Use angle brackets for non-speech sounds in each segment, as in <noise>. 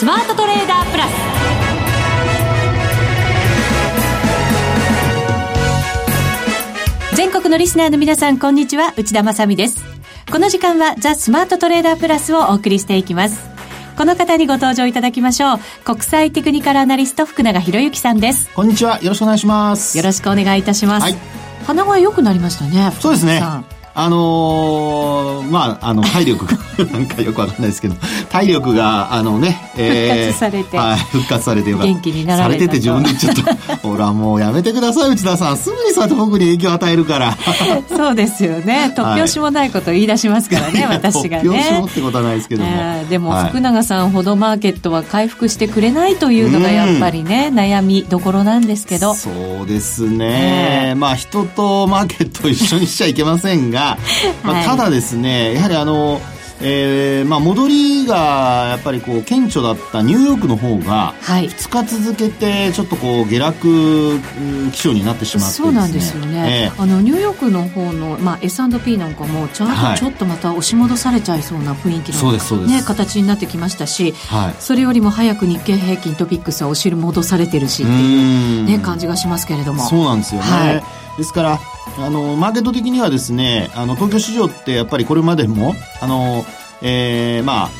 スマートトレーダープラス。全国のリスナーの皆さんこんにちは。内田まさです。この時間はザ・スマートトレーダープラスをお送りしていきます。この方にご登場いただきましょう。国際テクニカルアナリスト福永博之さんです。こんにちは。よろしくお願いします。よろしくお願いいたします、はい、鼻声良くなりましたねそうですねあのー、まあ、あの、体力がなんかよくわかんないですけど、体力が、あのね、えー、復活されて、はい、復活されてよかった。元気になられてて自分でちゃった。<laughs> ほら、もうやめてください、内田さん。すぐにそうやって僕に影響を与えるから。<laughs> そうですよね。突拍子もないこと言い出しますからね、はい、私がね。突拍子もってことはないですけども。えー、でも、福永さんほどマーケットは回復してくれないというのがやっぱりね、悩みどころなんですけど。そうですね。まあ、人とマーケットを一緒にしちゃいけませんが、まあ、ただですね、やはりあの、えーまあ、戻りがやっぱりこう顕著だったニューヨークの方が2日続けてちょっとこう下落気象になってしまって、ね、そうなんですよね、えー、あのニューヨークの方の、まあ、S&P なんかもちゃんとちょっとまた押し戻されちゃいそうな雰囲気の、ね、形になってきましたし、はい、それよりも早く日経平均トピックスは押し戻されてるしっていう、ね、感じがしますけれども。そうなんですよね、はい、ですからあのマーケット的にはですねあの東京市場ってやっぱりこれまでもあの、えー、まあ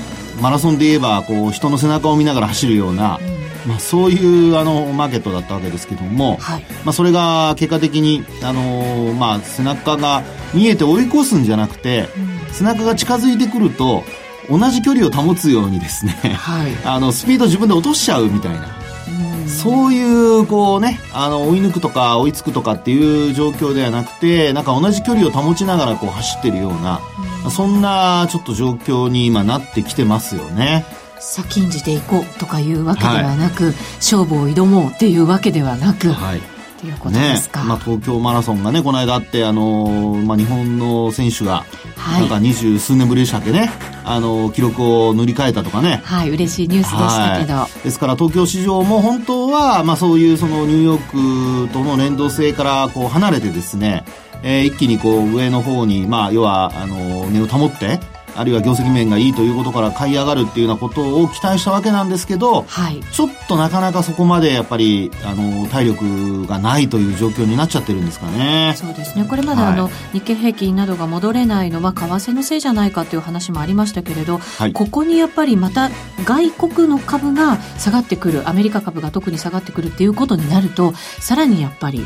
マラソンで言えばこう人の背中を見ながら走るような、うん、まあ、そういうあのマーケットだったわけですけども、はい、まあ、それが結果的にあの、まあ、背中が見えて追い越すんじゃなくて、うん、背中が近づいてくると同じ距離を保つようにですね、はい、<laughs> あのスピード自分で落としちゃうみたいな。そういうこうねあの追い抜くとか追いつくとかっていう状況ではなくてなんか同じ距離を保ちながらこう走ってるような、うん、そんなちょっと状況に今なってきてますよね。先んじていこうとかいうわけではなく、はい、勝負を挑もうっていうわけではなく、はい、っていうことですか、ね。まあ、東京マラソンがねこの間あってあの、まあ、日本の選手が、なんか二十数年ぶりでしたっけね。あの記録を塗り替えたとかね。はい嬉しいニュースでしたけど、はい、ですから東京市場も本当は、まあ、そういうそのニューヨークとの連動性からこう離れてですねえー、一気にこう上の方に、まあ、要はあの値を保ってあるいは業績面がいいということから買い上がるっていうようなことを期待したわけなんですけど、はい、ちょっとなかなかそこまでやっぱりあの体力がないという状況になっちゃってるんですかね。そうですね。これまであの、はい、日経平均などが戻れないのは為替のせいじゃないかという話もありましたけれど、はい、ここにやっぱりまた外国の株が下がってくるアメリカ株が特に下がってくるっていうことになるとさらにやっぱり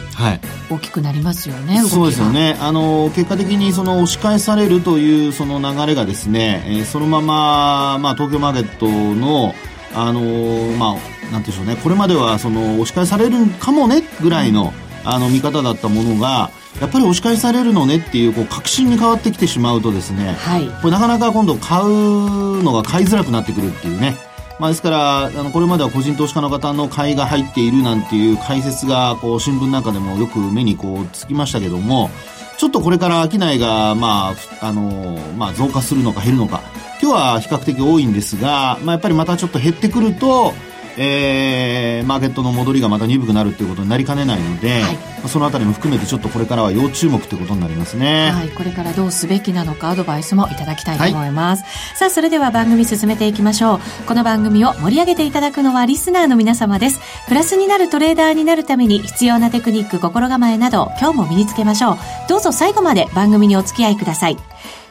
大きくなりますよね、そうですよね。あの結果的にその押し返されるというその流れがですね、えー、そのまま、まあ、東京マーケットの、あのー、まあ、なんでしょうね、これまではその押し返されるかもねぐらいの、あの見方だったものが、やっぱり押し返されるのねっていうこう確信に変わってきてしまうとですね、はい、これなかなか今度買うのが買いづらくなってくるっていうね。まあ、ですからあのこれまでは個人投資家の方の買いが入っているなんていう解説がこう新聞なんかでもよく目にこうつきましたけどもちょっとこれから商いが、まあ、あの、まあ、増加するのか減るのか、今日は比較的多いんですが、まあ、やっぱりまたちょっと減ってくると、えー、マーケットの戻りがまた鈍くなるということになりかねないので、はい、そのあたりも含めてちょっとこれからは要注目ということになりますね。はい、これからどうすべきなのかアドバイスもいただきたいと思います。はい、さあ、それでは番組進めていきましょう。この番組を盛り上げていただくのはリスナーの皆様です。プラスになるトレーダーになるために必要なテクニック、心構えなど今日も身につけましょう。どうぞ最後まで番組にお付き合いください。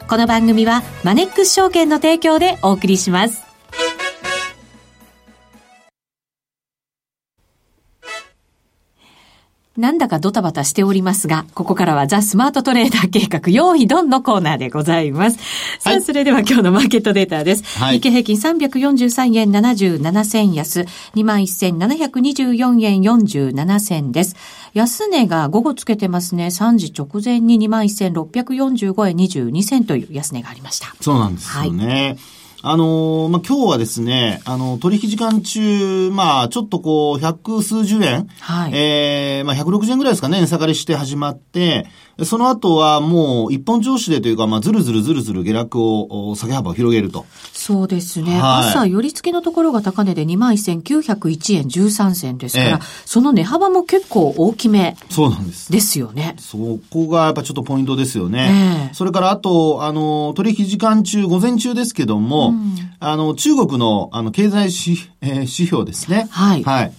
この番組はマネックス証券の提供でお送りします。なんだかドタバタしておりますが、ここからはザ・スマートトレーダー計画、用意ドンのコーナーでございます。さあ、はい、それでは今日のマーケットデータです。はい、日経平均343円77銭安、21,724円47銭です。安値が午後つけてますね。3時直前に21,645円22銭という安値がありました。そうなんですよね。はいあのー、まあ、今日はですね、あの、取引時間中、まあ、ちょっとこう、百数十円、はい、えー、まあ、160円ぐらいですかね、値下がりして始まって、その後はもう一本調子でというか、まあ、ずるずるずるずる下落を、下げ幅を広げると。そうですね。はい、朝、寄り付けのところが高値で21,901円13銭ですから、ええ、その値幅も結構大きめ。そうなんです。ですよね。そこがやっぱちょっとポイントですよね。え、それからあと、あの、取引時間中、午前中ですけども、あの、中国の、あの、経済指, <laughs> えー、指標ですね。はい。はい。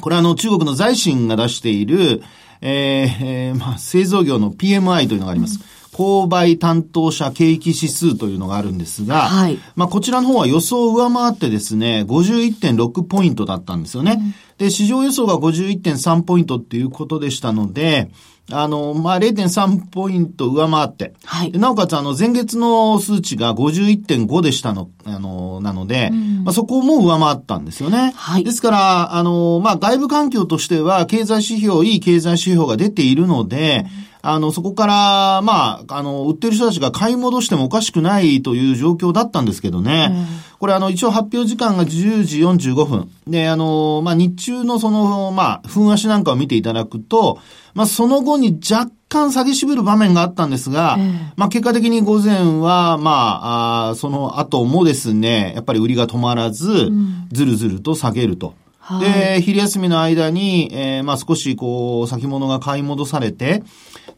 これあの、中国の財新が出している、えー、えー、まあ、製造業の PMI というのがあります。うん購買担当者景気指数というのがあるんですが、はい、まあこちらの方は予想を上回ってですね、51.6ポイントだったんですよね。うん、で、市場予想が51.3ポイントっていうことでしたので、あの、まあ、0.3ポイント上回って、はい、なおかつ、あの、前月の数値が51.5でしたの、あの、なので、うん、まあ、そこも上回ったんですよね。はい、ですから、あの、まあ、外部環境としては、経済指標、いい経済指標が出ているので、うんあの、そこから、まあ、あの、売ってる人たちが買い戻してもおかしくないという状況だったんですけどね。うん、これ、あの、一応発表時間が10時45分。で、あの、まあ、日中のその、まあ、分足なんかを見ていただくと、まあ、その後に若干下げ渋る場面があったんですが、まあ、結果的に午前は、まあ、あその後もですね、やっぱり売りが止まらず、ずるずると下げると。で、昼休みの間に、えー、まあ少しこう、先物が買い戻されて、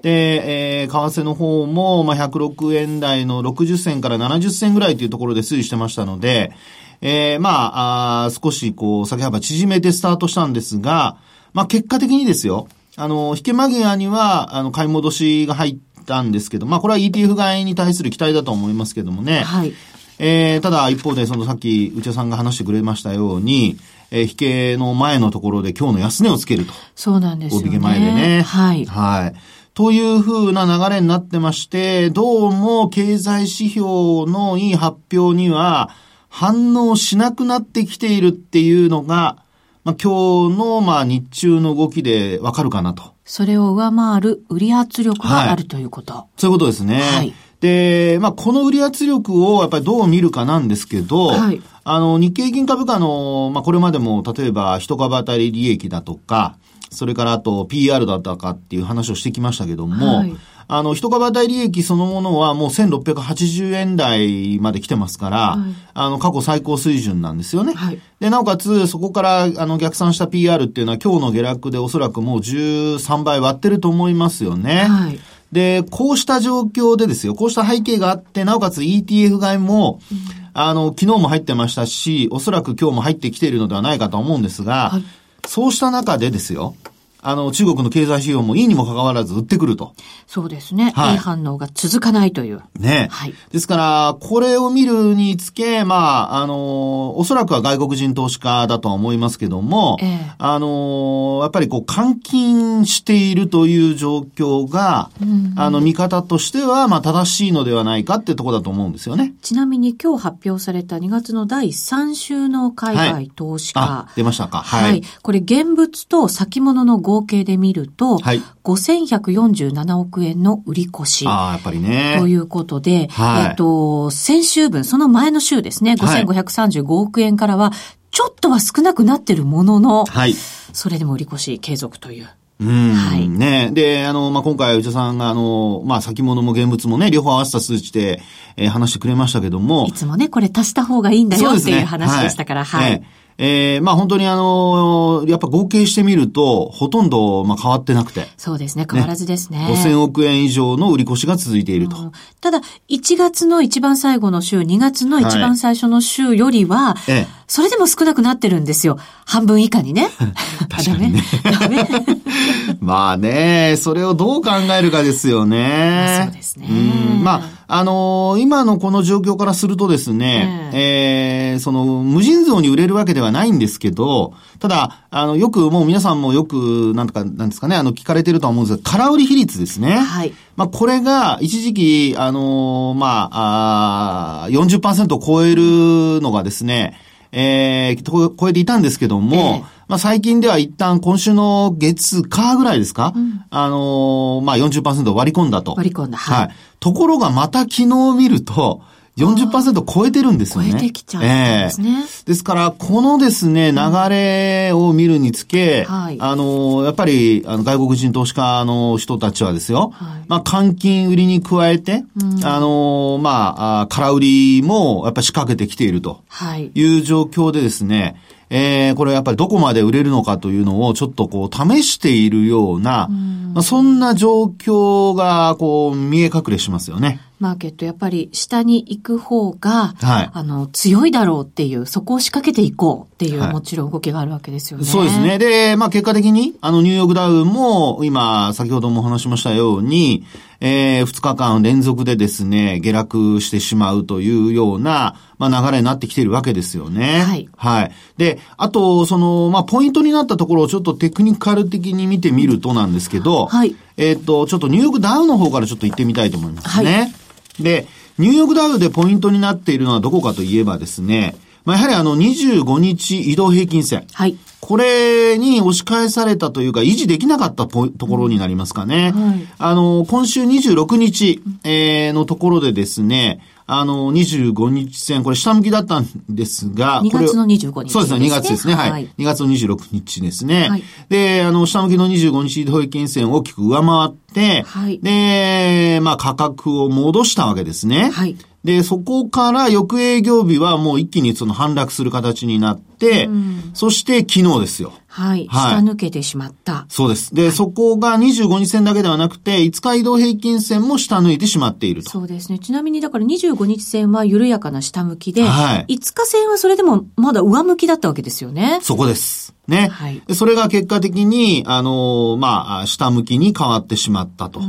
で、えー、為替の方も、まあ106円台の60銭から70銭ぐらいというところで推移してましたので、えー、まあ、あ少しこう、先幅縮めてスタートしたんですが、まあ結果的にですよ、あの、引け間際には、あの、買い戻しが入ったんですけど、まあこれは ETF 買いに対する期待だと思いますけどもね。はい。えー、ただ一方で、そのさっき内田さんが話してくれましたように、えー、引けの前のところで今日の安値をつけると。そうなんですよね。大引け前でね。はい。はい。というふうな流れになってまして、どうも経済指標のいい発表には反応しなくなってきているっていうのが、まあ、今日のまあ日中の動きでわかるかなと。それを上回る売り圧力があるということ。はい、そういうことですね。はい。で、まあ、この売り圧力をやっぱりどう見るかなんですけど、はい、あの、日経平均株価の、まあ、これまでも、例えば、一株当たり利益だとか、それからあと PR だったかっていう話をしてきましたけども、はい、あの、一株当たり利益そのものはもう1680円台まで来てますから、はい、あの、過去最高水準なんですよね。はい、で、なおかつ、そこから、あの、逆算した PR っていうのは今日の下落でおそらくもう13倍割ってると思いますよね。はい。で、こうした状況でですよ、こうした背景があって、なおかつ ETF 買いも、うん、あの、昨日も入ってましたし、おそらく今日も入ってきているのではないかと思うんですが、はい、そうした中でですよ、あの、中国の経済指標もいいにもかかわらず売ってくると。そうですね。はい、いい反応が続かないという。ね。はい。ですから、これを見るにつけ、まあ、あの、おそらくは外国人投資家だとは思いますけども、ええ、あの、やっぱりこう、換金しているという状況が、うん、あの、見方としては、まあ、正しいのではないかってとこだと思うんですよね。ちなみに今日発表された2月の第3週の海外投資家。はい、出ましたか。はい。はい、これ、現物と先物の合計で見ると、はい、5147億円の売り越し。ああ、やっぱりね。ということで、はい、えっと、先週分、その前の週ですね、5535億円からは、ちょっとは少なくなってるものの、はい、それでも売り越し継続という。うん。はい。ねで、あの、まあ、今回、内田さんが、あの、まあ、先物も現物もね、両方合わせた数値で、えー、話してくれましたけども。いつもね、これ足した方がいいんだよっていう話でしたから、はい。はいえー、まあ本当にあの、やっぱ合計してみると、ほとんど、まあ変わってなくて。そうですね、変わらずですね。ね5000億円以上の売り越しが続いていると。ただ、1月の一番最後の週、2月の一番最初の週よりは、はい、それでも少なくなってるんですよ。半分以下にね。<laughs> 確かにね。<laughs> <laughs> まあね、それをどう考えるかですよね。そうですね。うんまああのー、今のこの状況からするとですね、ええー、その、無尽蔵に売れるわけではないんですけど、ただ、あの、よくもう皆さんもよく、なんとか、なんですかね、あの、聞かれてると思うんですが、空売り比率ですね。はい。まあ、これが、一時期、あのー、まあ、あ40%を超えるのがですね、えー、超えていたんですけども、えー、まあ最近では一旦今週の月、火ぐらいですか、うん、あのー、まあ40%割り込んだと。割り込んだ。はい。はい、ところがまた昨日見ると、40%超えてるんですよね。超えてきちゃうんですね。えー、ですから、このですね、流れを見るにつけ、うんはい、あの、やっぱり、あの、外国人投資家の人たちはですよ、はい、まあ、換金売りに加えて、うん、あの、まあ、空売りも、やっぱり仕掛けてきていると。い。う状況でですね、えー、これやっぱりどこまで売れるのかというのをちょっとこう試しているような、うん、まあ、そんな状況がこう見え隠れしますよね。マーケットやっぱり下に行く方が、はい、あの、強いだろうっていう、そこを仕掛けていこうっていう、はい、もちろん動きがあるわけですよね。そうですね。で、まあ結果的に、あの、ニューヨークダウンも、今、先ほども話しましたように、えー、2日間連続でですね、下落してしまうというような、まあ流れになってきているわけですよね。はい。はい。で、あと、その、まあポイントになったところをちょっとテクニカル的に見てみるとなんですけど、はい。えっ、と、ちょっとニューヨークダウンの方からちょっと行ってみたいと思いますね。はい。で、ニューヨークダウでポイントになっているのはどこかといえばですね、まあ、やはりあの25日移動平均線。はい。これに押し返されたというか、維持できなかったところになりますかね。はい、あの、今週26日、えー、のところでですね、あの、25日線、これ下向きだったんですが、2月の25日、そうですね、2月ですね。はい。はい、2月の26日ですね。はい、で、あの、下向きの25日移動平均線を大きく上回って、はい、で、まあ価格を戻したわけですね。はい。で、そこから翌営業日はもう一気にその反落する形になって、うん、そして昨日ですよ。はい。はい、下抜けてしまった。そうです。で、はい、そこが25日線だけではなくて、5日移動平均線も下抜いてしまっていると。そうですね。ちなみにだから25日線は緩やかな下向きで、はい、5日線はそれでもまだ上向きだったわけですよね。そこです。ね。はい。それが結果的に、あのまあ、下向きに変わってしまったと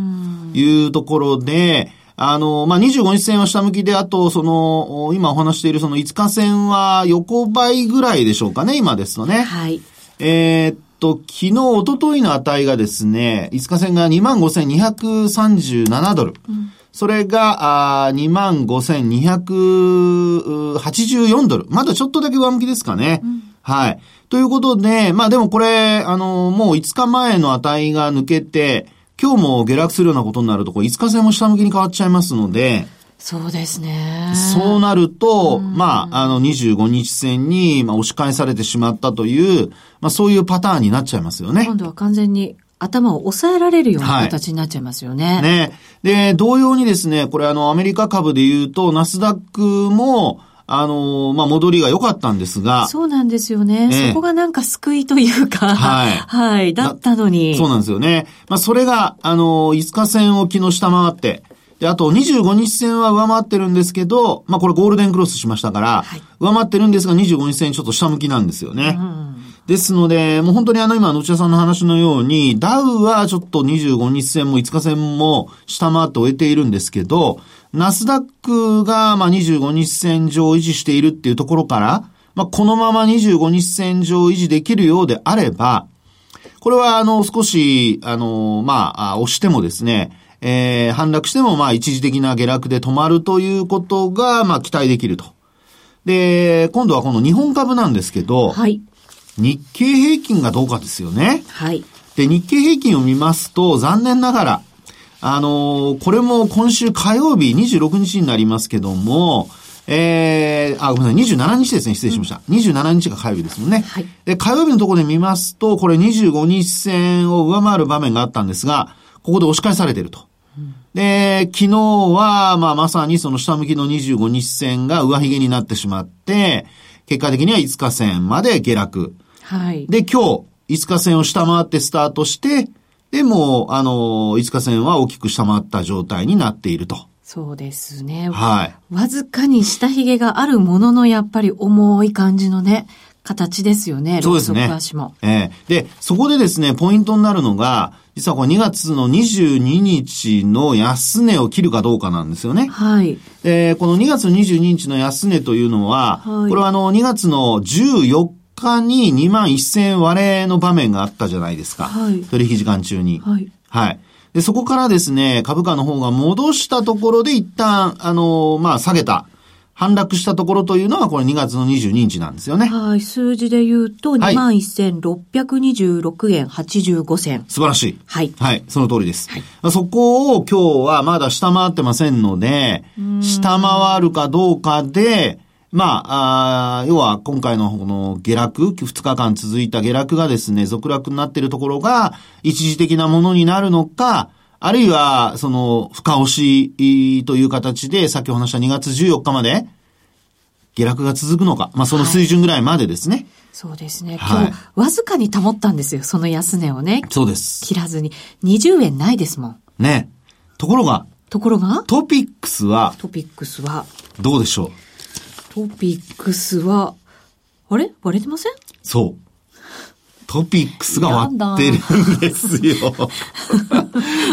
いうところで、あの、まあ、25日線は下向きで、あと、その、今お話しているその5日線は横ばいぐらいでしょうかね、今ですとね。はい。えー、っと、昨日、おとといの値がですね、5日線が25,237ドル。うんそれが、あ25,284ドル。まだちょっとだけ上向きですかね。うん、はい。ということで、まあでもこれ、あの、もう5日前の値が抜けて、今日も下落するようなことになると、こう、5日線も下向きに変わっちゃいますので、そうですね。そうなると、まあ、あの、25日線に、まあ、押し返されてしまったという、まあ、そういうパターンになっちゃいますよね。今度は完全に頭を抑えられるような形になっちゃいますよね。はい、ね。で、同様にですね、これあの、アメリカ株で言うと、ナスダックも、あの、まあ、戻りが良かったんですが。そうなんですよね。えそこがなんか救いというか。はい。<laughs> はい。だったのに。そうなんですよね。まあ、それが、あの、5日線を昨日下回って、で、あと25日線は上回ってるんですけど、まあ、これゴールデンクロスしましたから、はい、上回ってるんですが25日線ちょっと下向きなんですよね。うんですので、もう本当にあの今、野内田さんの話のように、ダウはちょっと25日線も5日線も下回って終えているんですけど、ナスダックが、まあ、25日線上維持しているっていうところから、まあ、このまま25日線上維持できるようであれば、これは、あの、少し、あの、まあ、押してもですね、えー、反落しても、まあ、一時的な下落で止まるということが、まあ、期待できると。で、今度はこの日本株なんですけど、はい。日経平均がどうかですよね。はい。で、日経平均を見ますと、残念ながら、あのー、これも今週火曜日26日になりますけども、えー、あ、ごめんなさい、27日ですね、失礼しました。うん、27日が火曜日ですもんね。はい。で、火曜日のところで見ますと、これ25日線を上回る場面があったんですが、ここで押し返されていると。うん、で、昨日は、まあ、まさにその下向きの25日線が上髭になってしまって、結果的には5日線まで下落。はい。で、今日、5日線を下回ってスタートして、でも、あの、5日線は大きく下回った状態になっていると。そうですね。はい。わずかに下髭があるものの、やっぱり重い感じのね、形ですよね。そうですね。足も。ええー、で、そこでですね、ポイントになるのが、実はこれ2月の22日の安値を切るかどうかなんですよね。はい。で、この2月22日の安値というのは、はい、これはあの2月の14日に2万1000円割れの場面があったじゃないですか。はい。取引時間中に。はい。はい。で、そこからですね、株価の方が戻したところで一旦、あの、まあ、下げた。反落したところというのが、これ2月の22日なんですよね。はい。数字で言うと、21,626円85銭。素晴らしい。はい。はい。その通りです。はい。そこを今日はまだ下回ってませんので、下回るかどうかで、まあ、あ要は今回のこの下落、2日間続いた下落がですね、続落になっているところが一時的なものになるのか、あるいは、その、深押しという形で、さっきお話した2月14日まで、下落が続くのか。まあ、その水準ぐらいまでですね。はい、そうですね。今日、わずかに保ったんですよ。その安値をね。そうです。切らずに。20円ないですもん。ね。ところが、ところが？トピックスは、トピックスは、どうでしょう？トピックスは、あれ？割れてません？そう。トピックスが割ってるんですよ。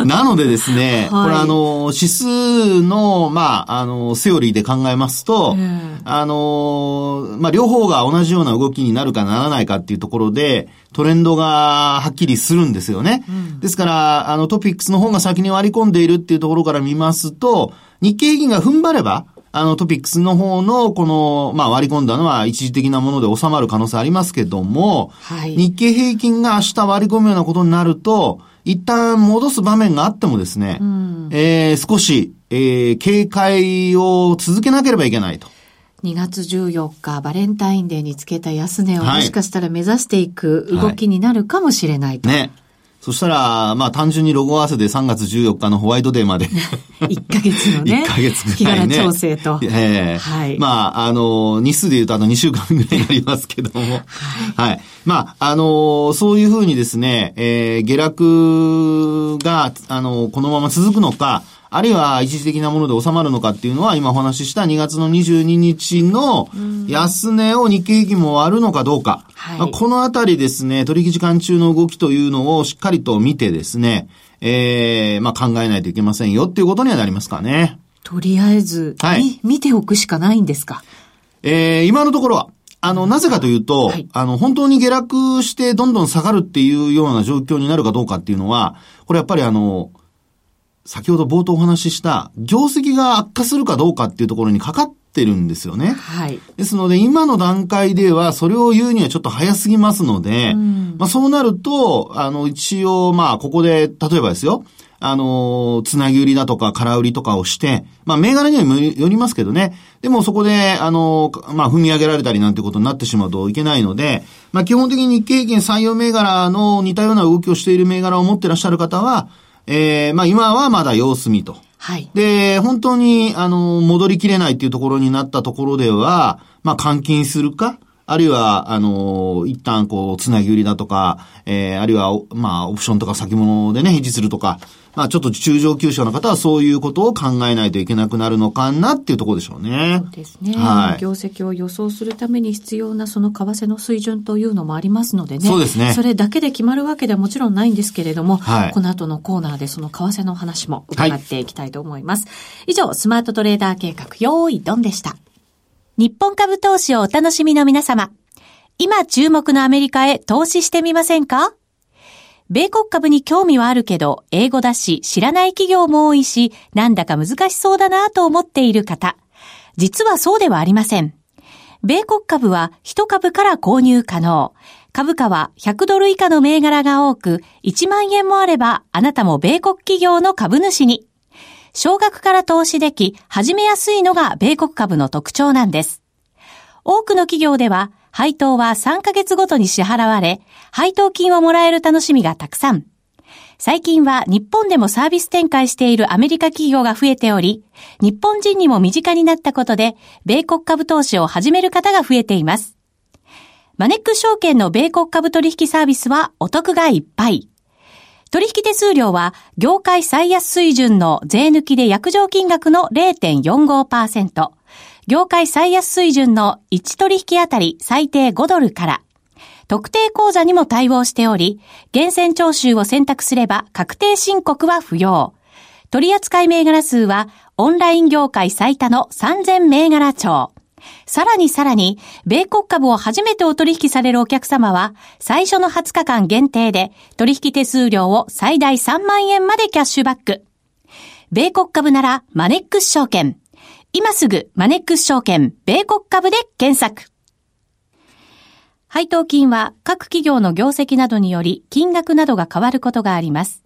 なのでですね、はい、これあの、指数の、まあ、あの、セオリーで考えますと、あの、まあ、両方が同じような動きになるかならないかっていうところで、トレンドがはっきりするんですよね。うん、ですから、あの、トピックスの方が先に割り込んでいるっていうところから見ますと、日経平均が踏ん張れば、あのトピックスの方のこの、まあ割り込んだのは一時的なもので収まる可能性ありますけども、はい、日経平均が明日割り込むようなことになると、一旦戻す場面があってもですね、うん、えー、少し、えー、警戒を続けなければいけないと。2月14日、バレンタインデーにつけた安値をもしかしたら目指していく動きになるかもしれないと。はいはい、ね。そしたら、まあ単純にロゴ合わせで3月14日のホワイトデーまで <laughs> 1ヶ月のね。1ヶ月ぐらいね。日柄調整と。ええー、はい。まあ、あの、日数で言うとあの2週間ぐらいになりますけども。はい。はい。まあ、あの、そういうふうにですね、えー、下落が、あの、このまま続くのか、あるいは一時的なもので収まるのかっていうのは、今お話しした2月の22日の安値を日経平均も割るのかどうか。このあたりですね、取引時間中の動きというのをしっかりと見てですね、ええー、まあ考えないといけませんよっていうことにはなりますかね。とりあえず、はい、見ておくしかないんですか？ええー、今のところは、あの、なぜかというと、はい、あの、本当に下落してどんどん下がるっていうような状況になるかどうかっていうのは、これやっぱりあの、先ほど冒頭お話しした、業績が悪化するかどうかっていうところにかかってるんですよね。はい。ですので、今の段階では、それを言うにはちょっと早すぎますので、うん、まあそうなると、あの、一応、まあ、ここで、例えばですよ、あの、つなぎ売りだとか、空売りとかをして、まあ、銘柄にはよりますけどね。でもそこで、あの、まあ、踏み上げられたりなんてことになってしまうといけないので、まあ、基本的に日経平均採用銘柄の似たような動きをしている銘柄を持ってらっしゃる方は、えー、まあ今はまだ様子見と。はい。で、本当に、あの、戻りきれないっていうところになったところでは、まあ換金するか、あるいは、あの、一旦こう、つなぎ売りだとか、えー、あるいは、まあ、オプションとか先物でね、維持するとか、まあ、ちょっと中上級者の方はそういうことを考えないといけなくなるのかなっていうところでしょうね。そうですね。はい。業績を予想するために必要なその為替の水準というのもありますのでね。そうですね。それだけで決まるわけではもちろんないんですけれども、はい、この後のコーナーでその為替の話も伺っていきたいと思います。はい、以上、スマートトレーダー計画、用意ドンでした。日本株投資をお楽しみの皆様。今注目のアメリカへ投資してみませんか？米国株に興味はあるけど、英語だし、知らない企業も多いし、なんだか難しそうだなと思っている方。実はそうではありません。米国株は1株から購入可能。株価は100ドル以下の銘柄が多く、1万円もあれば、あなたも米国企業の株主に。少額から投資でき、始めやすいのが米国株の特徴なんです。多くの企業では、配当は3ヶ月ごとに支払われ、配当金をもらえる楽しみがたくさん。最近は日本でもサービス展開しているアメリカ企業が増えており、日本人にも身近になったことで、米国株投資を始める方が増えています。マネック証券の米国株取引サービスはお得がいっぱい。取引手数料は業界最安水準の税抜きで約定金額の0.45%。業界最安水準の1取引あたり最低5ドルから、特定口座にも対応しており、厳選徴収を選択すれば確定申告は不要。取扱銘柄数はオンライン業界最多の3000銘柄帳。さらにさらに、米国株を初めてお取引されるお客様は、最初の20日間限定で、取引手数料を最大3万円までキャッシュバック。米国株なら、マネックス証券。今すぐマネックス証券米国株で検索。配当金は各企業の業績などにより金額などが変わることがあります。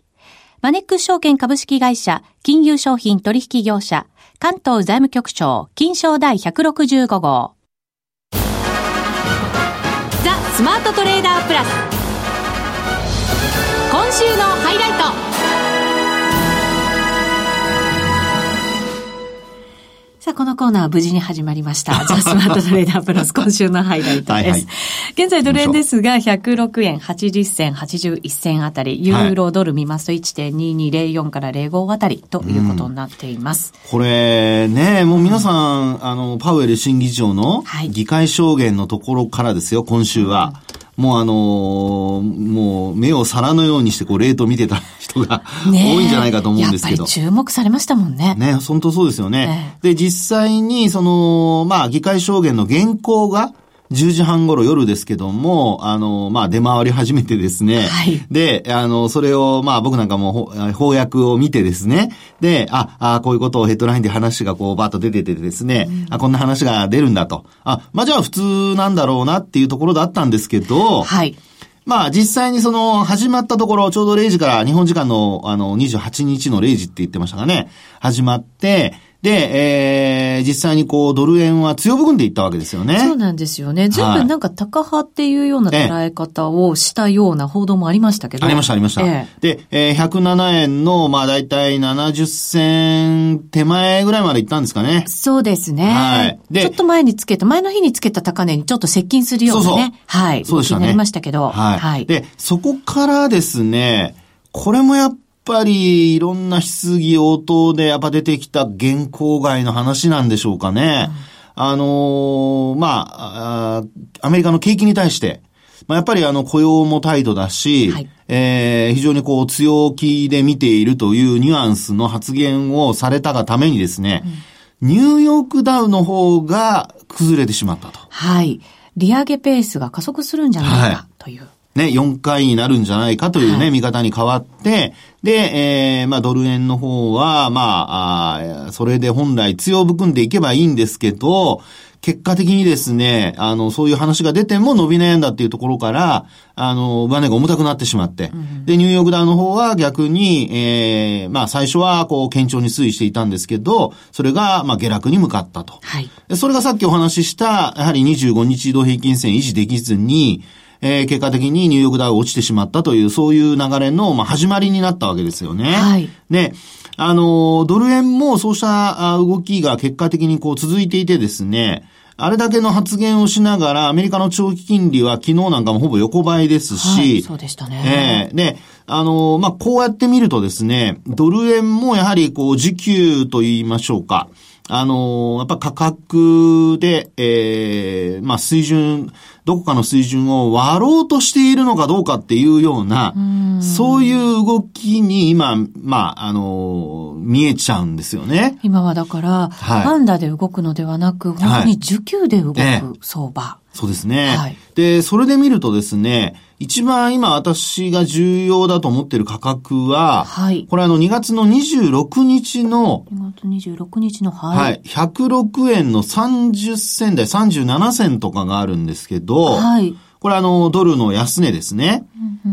マネックス証券株式会社、金融商品取引業者、関東財務局長、金賞第165号。ザ・スマートトレーダープラス。今週のハイライト。さあ、このコーナーは無事に始まりました。<laughs> ザ・スマートトレーダープラス今週のハイライトです。はいはい、現在ドル円ですが、106円80銭81銭あたり、ユーロドル見ますと1.2204から05あたりということになっています。うん、これね、もう皆さん、あの、パウエル新議長の議会証言のところからですよ、今週は。もうあのー、もう目を皿のようにしてこうレートを見てた人が多いんじゃないかと思うんですけど。注目されましたもんね。ね、本当そうですよね。で、実際にその、まあ、議会証言の原稿が、10時半頃夜ですけども、あの、まあ、出回り始めてですね。はい。で、あの、それを、まあ、僕なんかも翻訳を見てですね。で、あ、あこういうことをヘッドラインで話がこう、バーッと出ててですね、うん、あ、こんな話が出るんだと。あ、まあ、じゃあ普通なんだろうなっていうところだったんですけど、はい。まあ実際にその始まったところ、ちょうど0時から日本時間のあの28日の0時って言ってましたかね。始まって、で、えー、実際にこう、ドル円は強含んでいったわけですよね。そうなんですよね。随分なんか高派っていうような捉え方をしたような報道もありましたけど。ありました、ありました。えー、で、えー、107円の、まあ大体70銭手前ぐらいまでいったんですかね。そうですね。はい。で、ちょっと前につけた、前の日につけた高値にちょっと接近するようなね。そうそうはい。そうでしたね。なりましたけど。はい。はい。で、そこからですね、これもやっぱりいろんな質疑応答でやっぱ出てきた現行外の話なんでしょうかね。うん、あのー、まあアメリカの景気に対して、まあ、やっぱりあの雇用も態度だし、はい、えー、非常にこう強気で見ているというニュアンスの発言をされたがためにですね、うん、ニューヨークダウの方が崩れてしまったと。はい。利上げペースが加速するんじゃないかという。はいね、4回になるんじゃないかというね、はい、見方に変わって、で、えー、まあ、ドル円の方は、まあ、あそれで本来強含んでいけばいいんですけど、結果的にですね、あの、そういう話が出ても伸び悩んだっていうところから、あの、上値が重たくなってしまって、うん、で、ニューヨークダウの方は逆に、ええー、まあ、最初は、こう、堅調に推移していたんですけど、それが、まあ、下落に向かったと。はい。それがさっきお話しした、やはり25日移動平均線維持できずに、えー、結果的にニューヨークダウ落ちてしまったという、そういう流れの、まあ、始まりになったわけですよね。はい。で、あの、ドル円もそうした動きが結果的にこう続いていてですね、あれだけの発言をしながら、アメリカの長期金利は昨日なんかもほぼ横ばいですし、はい、そうでしたね。えー、で、あの、まあ、こうやって見るとですね、ドル円もやはりこう、時給と言いましょうか。あの、やっぱ価格で、ええー、まあ、水準、どこかの水準を割ろうとしているのかどうかっていうような、うそういう動きに今、まあ、あの、見えちゃうんですよね。今はだから、はい、パンダで動くのではなく、本当に需給で動く相場。はいそうですね。はい、で、それで見るとですね、一番今私が重要だと思っている価格は、はい。これあの2月の26日の、2月26日の、はい。はい。106円の30銭台、37銭とかがあるんですけど、はい。これあの、ドルの安値ですね。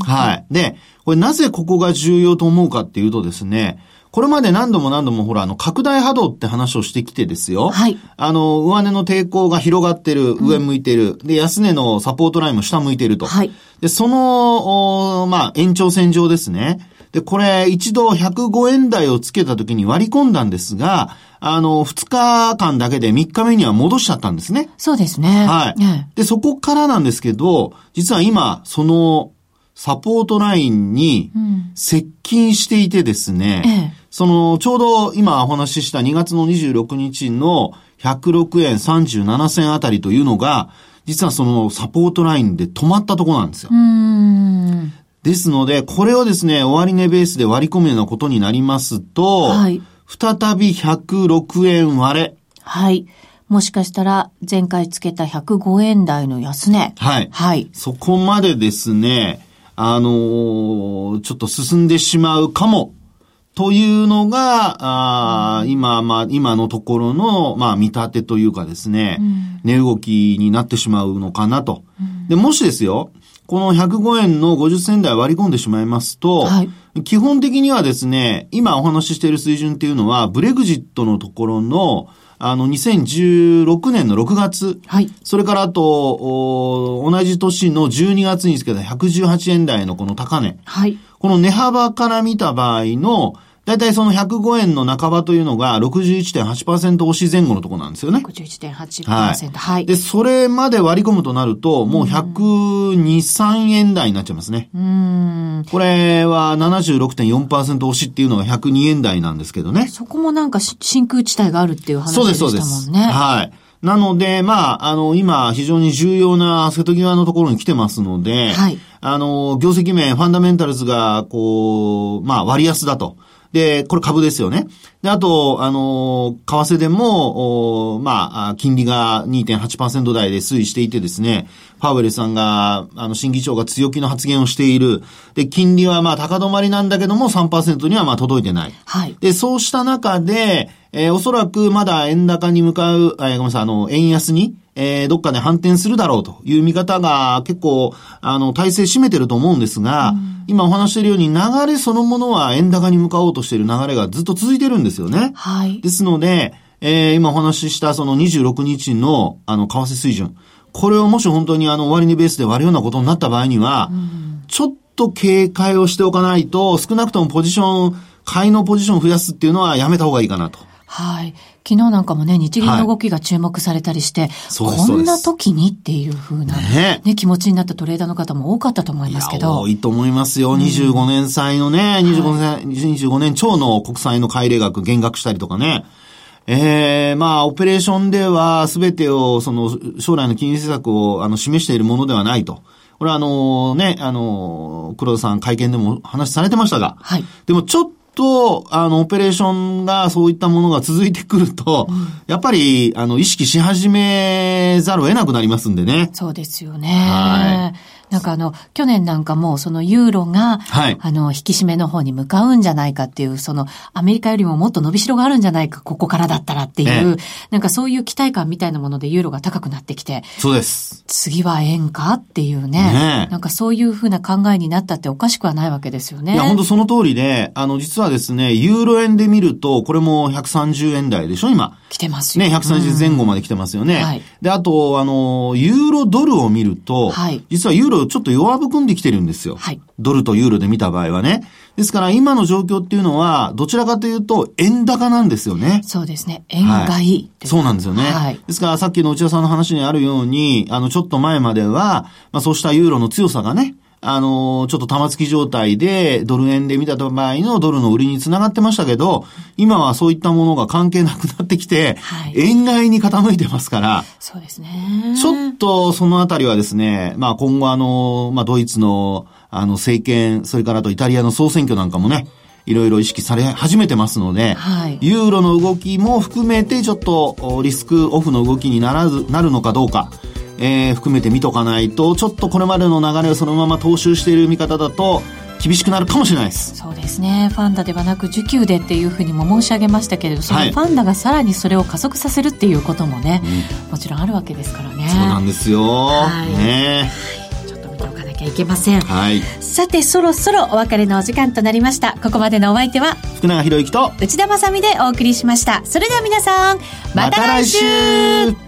はい。で、これなぜここが重要と思うかっていうとですね、これまで何度も何度もほら、あの、拡大波動って話をしてきてですよ。はい。あの、上値の抵抗が広がってる、上向いてる。うん、で、安値のサポートラインも下向いてると。はい。で、その、まあ、延長線上ですね。で、これ、一度105円台をつけた時に割り込んだんですが、あの、2日間だけで3日目には戻しちゃったんですね。そうですね。はい。で、そこからなんですけど、実は今、その、サポートラインに接近していてですね、うんええ、その、ちょうど今お話しした2月の26日の106円37銭あたりというのが、実はそのサポートラインで止まったところなんですよ。ですので、これをですね、終値ベースで割り込むようなことになりますと、はい、再び106円割れ。はい。もしかしたら前回つけた105円台の安値。はい。はい。そこまでですね、あのー、ちょっと進んでしまうかも、というのが、あ今、まあ、今のところの、まあ、見立てというかですね、うん、値動きになってしまうのかなと。うん、で、もしですよ、この105円の50銭台割り込んでしまいますと、はい、基本的にはですね、今お話ししている水準っていうのは、ブレグジットのところの、あの、2016年の6月。はい。それからあと、同じ年の12月につけた118円台のこの高値。はい。この値幅から見た場合の、だいたいその105円の半ばというのが61.8%押し前後のところなんですよね。61.8%。はい。はい。で、それまで割り込むとなると、もう102、3円台になっちゃいますね。うん。これは76.4%押しっていうのが102円台なんですけどね。そこもなんか真空地帯があるっていう話でしたもんね。そうです、そうです。はい。なので、まあ、あの、今、非常に重要な瀬戸際のところに来てますので、はい。あの、業績面、ファンダメンタルズが、こう、まあ、割安だと。で、これ株ですよね。で、あと、あの、為替でも、おまあ、金利が2.8%台で推移していてですね、パウエルさんが、あの、新議長が強気の発言をしている。で、金利はまあ、高止まりなんだけども、3%にはまあ、届いてない。はい。で、そうした中で、えー、おそらくまだ円高に向かう、えー、ごめんなさい、あの、円安に、えー、どっかで反転するだろうという見方が結構、あの、体制占めてると思うんですが、うん、今お話しているように流れそのものは円高に向かおうとしている流れがずっと続いてるんですよね。はい。ですので、えー、今お話ししたその26日の、あの、為替水準。これをもし本当にあの、終値ベースで割るようなことになった場合には、うん、ちょっと警戒をしておかないと、少なくともポジション、買いのポジションを増やすっていうのはやめた方がいいかなと。はい。昨日なんかもね、日銀の動きが注目されたりして、はい、こんな時にっていうふうなね、ね、気持ちになったトレーダーの方も多かったと思いますけど。多いと思いますよ。うん、25年債のね、25年、はい、25年超の国債の改例額減額したりとかね。ええー、まあ、オペレーションでは全てを、その、将来の金融政策を、あの、示しているものではないと。これはあのね、あの、黒田さん会見でも話されてましたが、はい。でもちょっと、あの、オペレーションがそういったものが続いてくると、うん、やっぱり、あの、意識し始めざるを得なくなりますんでね。そうですよね。はい。なんかあの、去年なんかもそのユーロが、はい、あの、引き締めの方に向かうんじゃないかっていう、その、アメリカよりももっと伸びしろがあるんじゃないか、ここからだったらっていう、なんかそういう期待感みたいなものでユーロが高くなってきて、そうです。次は円かっていうね、ねなんかそういうふうな考えになったっておかしくはないわけですよね。いや、本当その通りで、あの、実はですね、ユーロ円で見ると、これも130円台でしょ、今。来てますよね。130前後まで来てますよね。うん、はい。で、あと、あの、ユーロドルを見ると、はい。実はユーロちょっと弱含んできてるんですよ。はい。ドルとユーロで見た場合はね。ですから今の状況っていうのは、どちらかというと円高なんですよね。そうですね。円買い、はい、そうなんですよね。はい。ですからさっきの内田さんの話にあるように、あの、ちょっと前までは、まあそうしたユーロの強さがね、あの、ちょっと玉突き状態で、ドル円で見た場合のドルの売りにつながってましたけど、今はそういったものが関係なくなってきて、はい、円買いに傾いてますから、そうですね。ちょっとそのあたりはですね、まあ今後あの、まあドイツの、あの政権、それからとイタリアの総選挙なんかもね、いろいろ意識され始めてますので、はい、ユーロの動きも含めてちょっとリスクオフの動きにならず、なるのかどうか、えー、含めて見とかないと、ちょっとこれまでの流れをそのまま踏襲している見方だと、厳しくなるかもしれないです。そうですね。ファンダではなく受給でっていうふうにも申し上げましたけれど、そのファンダがさらにそれを加速させるっていうこともね、うん、もちろんあるわけですからね。そうなんですよ。はい。ねちょっと見ておかなきゃいけません。はい。さて、そろそろお別れのお時間となりました。ここまでのお相手は、福永博之と内田まさでお送りしました。それでは皆さん、また来週